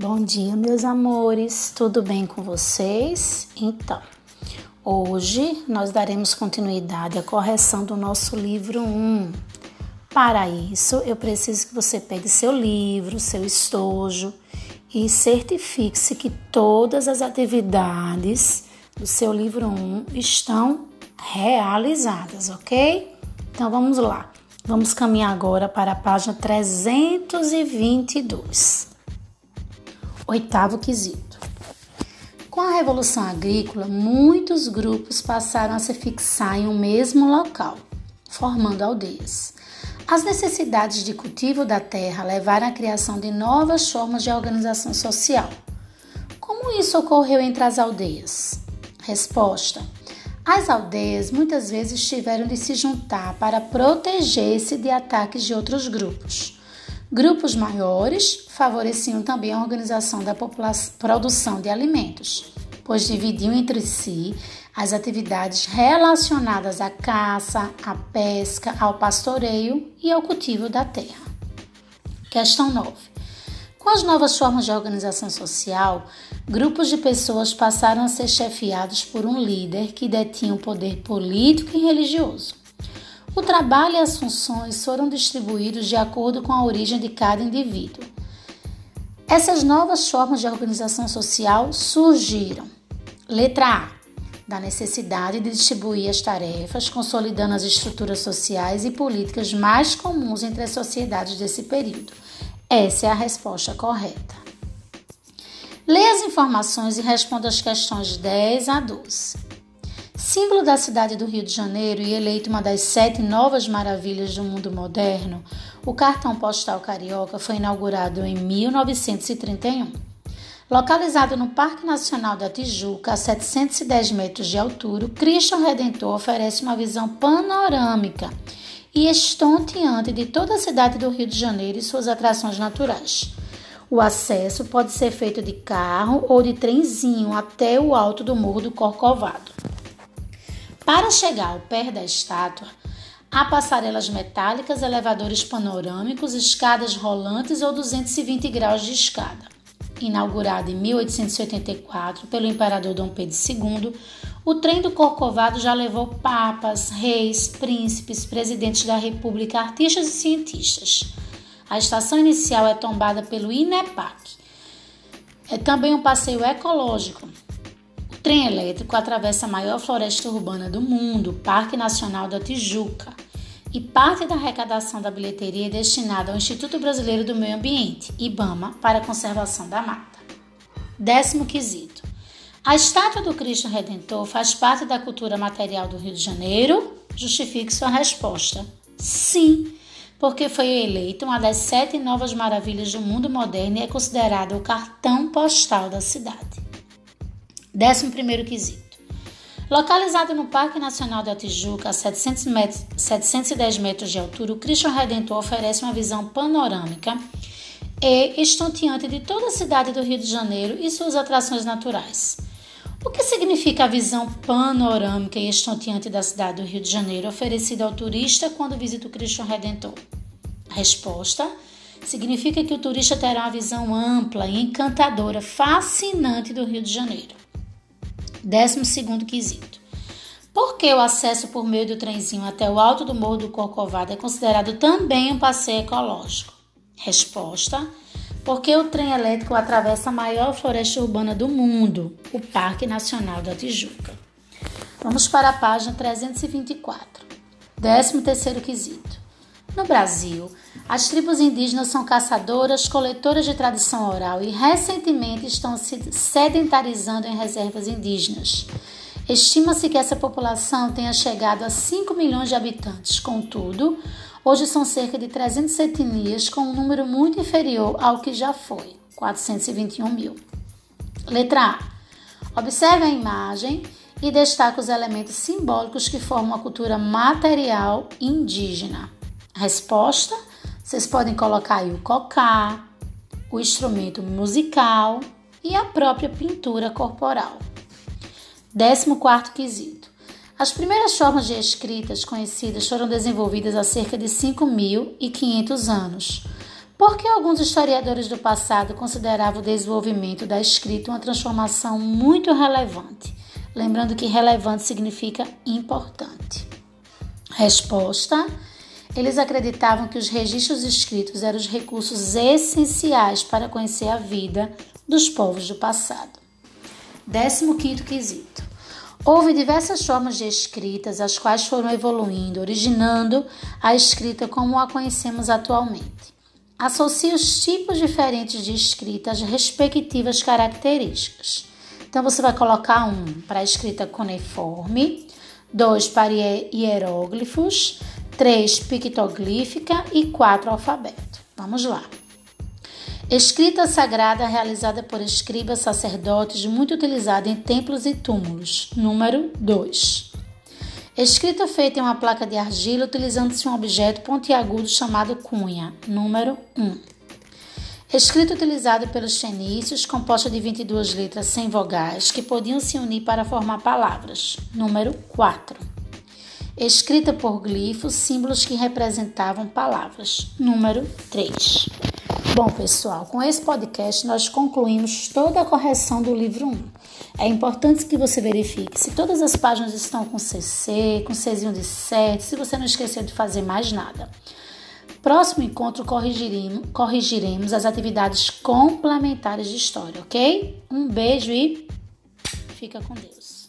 Bom dia, meus amores, tudo bem com vocês? Então, hoje nós daremos continuidade à correção do nosso livro 1. Para isso, eu preciso que você pegue seu livro, seu estojo e certifique-se que todas as atividades do seu livro 1 estão realizadas, ok? Então vamos lá. Vamos caminhar agora para a página 322. Oitavo quesito. Com a Revolução Agrícola, muitos grupos passaram a se fixar em um mesmo local, formando aldeias. As necessidades de cultivo da terra levaram à criação de novas formas de organização social. Como isso ocorreu entre as aldeias? Resposta: As aldeias muitas vezes tiveram de se juntar para proteger-se de ataques de outros grupos. Grupos maiores favoreciam também a organização da produção de alimentos, pois dividiam entre si as atividades relacionadas à caça, à pesca, ao pastoreio e ao cultivo da terra. Questão 9. Com as novas formas de organização social, grupos de pessoas passaram a ser chefiados por um líder que detinha o poder político e religioso. O trabalho e as funções foram distribuídos de acordo com a origem de cada indivíduo. Essas novas formas de organização social surgiram. Letra A. Da necessidade de distribuir as tarefas, consolidando as estruturas sociais e políticas mais comuns entre as sociedades desse período. Essa é a resposta correta. Leia as informações e responda as questões 10 a 12. Símbolo da cidade do Rio de Janeiro e eleito uma das sete novas maravilhas do mundo moderno, o cartão postal carioca foi inaugurado em 1931. Localizado no Parque Nacional da Tijuca, a 710 metros de altura, o Cristo Redentor oferece uma visão panorâmica e estonteante de toda a cidade do Rio de Janeiro e suas atrações naturais. O acesso pode ser feito de carro ou de trenzinho até o alto do Morro do Corcovado. Para chegar ao pé da estátua, há passarelas metálicas, elevadores panorâmicos, escadas rolantes ou 220 graus de escada. Inaugurado em 1884 pelo imperador Dom Pedro II, o trem do Corcovado já levou papas, reis, príncipes, presidentes da República, artistas e cientistas. A estação inicial é tombada pelo INEPAC. É também um passeio ecológico, trem elétrico atravessa a maior floresta urbana do mundo, Parque Nacional da Tijuca, e parte da arrecadação da bilheteria é destinada ao Instituto Brasileiro do Meio Ambiente, IBAMA, para a conservação da mata. Décimo quesito. A estátua do Cristo Redentor faz parte da cultura material do Rio de Janeiro? Justifique sua resposta. Sim, porque foi eleita uma das sete novas maravilhas do mundo moderno e é considerada o cartão postal da cidade. 11 quesito. Localizado no Parque Nacional da Tijuca, a 700 metros, 710 metros de altura, o Cristo Redentor oferece uma visão panorâmica e estonteante de toda a cidade do Rio de Janeiro e suas atrações naturais. O que significa a visão panorâmica e estonteante da cidade do Rio de Janeiro oferecida ao turista quando visita o Cristo Redentor? resposta: significa que o turista terá uma visão ampla e encantadora, fascinante do Rio de Janeiro. Décimo segundo quesito. Por que o acesso por meio do trenzinho até o alto do Morro do Corcovado é considerado também um passeio ecológico? Resposta: porque o trem elétrico atravessa a maior floresta urbana do mundo, o Parque Nacional da Tijuca. Vamos para a página 324. Décimo terceiro quesito. No Brasil, as tribos indígenas são caçadoras, coletoras de tradição oral e recentemente estão se sedentarizando em reservas indígenas. Estima-se que essa população tenha chegado a 5 milhões de habitantes. Contudo, hoje são cerca de 300 etnias, com um número muito inferior ao que já foi, 421 mil. Letra A. Observe a imagem e destaque os elementos simbólicos que formam a cultura material indígena. Resposta: vocês podem colocar aí o cocá, o instrumento musical e a própria pintura corporal. 14 quesito. As primeiras formas de escritas conhecidas foram desenvolvidas há cerca de 5.500 anos. Por que alguns historiadores do passado consideravam o desenvolvimento da escrita uma transformação muito relevante? Lembrando que relevante significa importante. Resposta: eles acreditavam que os registros escritos eram os recursos essenciais para conhecer a vida dos povos do passado. 15 quesito. Houve diversas formas de escritas, as quais foram evoluindo, originando a escrita como a conhecemos atualmente. Associe os tipos diferentes de escrita às respectivas características. Então, você vai colocar um para a escrita cuneiforme, dois para hieróglifos, três pictoglífica e quatro alfabeto. Vamos lá. Escrita sagrada realizada por escribas sacerdotes, muito utilizada em templos e túmulos. Número 2. Escrita feita em uma placa de argila utilizando-se um objeto pontiagudo chamado cunha. Número 1. Um. Escrita utilizada pelos fenícios, composta de 22 letras sem vogais que podiam se unir para formar palavras. Número 4. Escrita por glifos, símbolos que representavam palavras. Número 3. Bom, pessoal, com esse podcast nós concluímos toda a correção do livro 1. É importante que você verifique se todas as páginas estão com CC, com Czinho de 7, se você não esqueceu de fazer mais nada. Próximo encontro corrigiremos, corrigiremos as atividades complementares de história, ok? Um beijo e fica com Deus.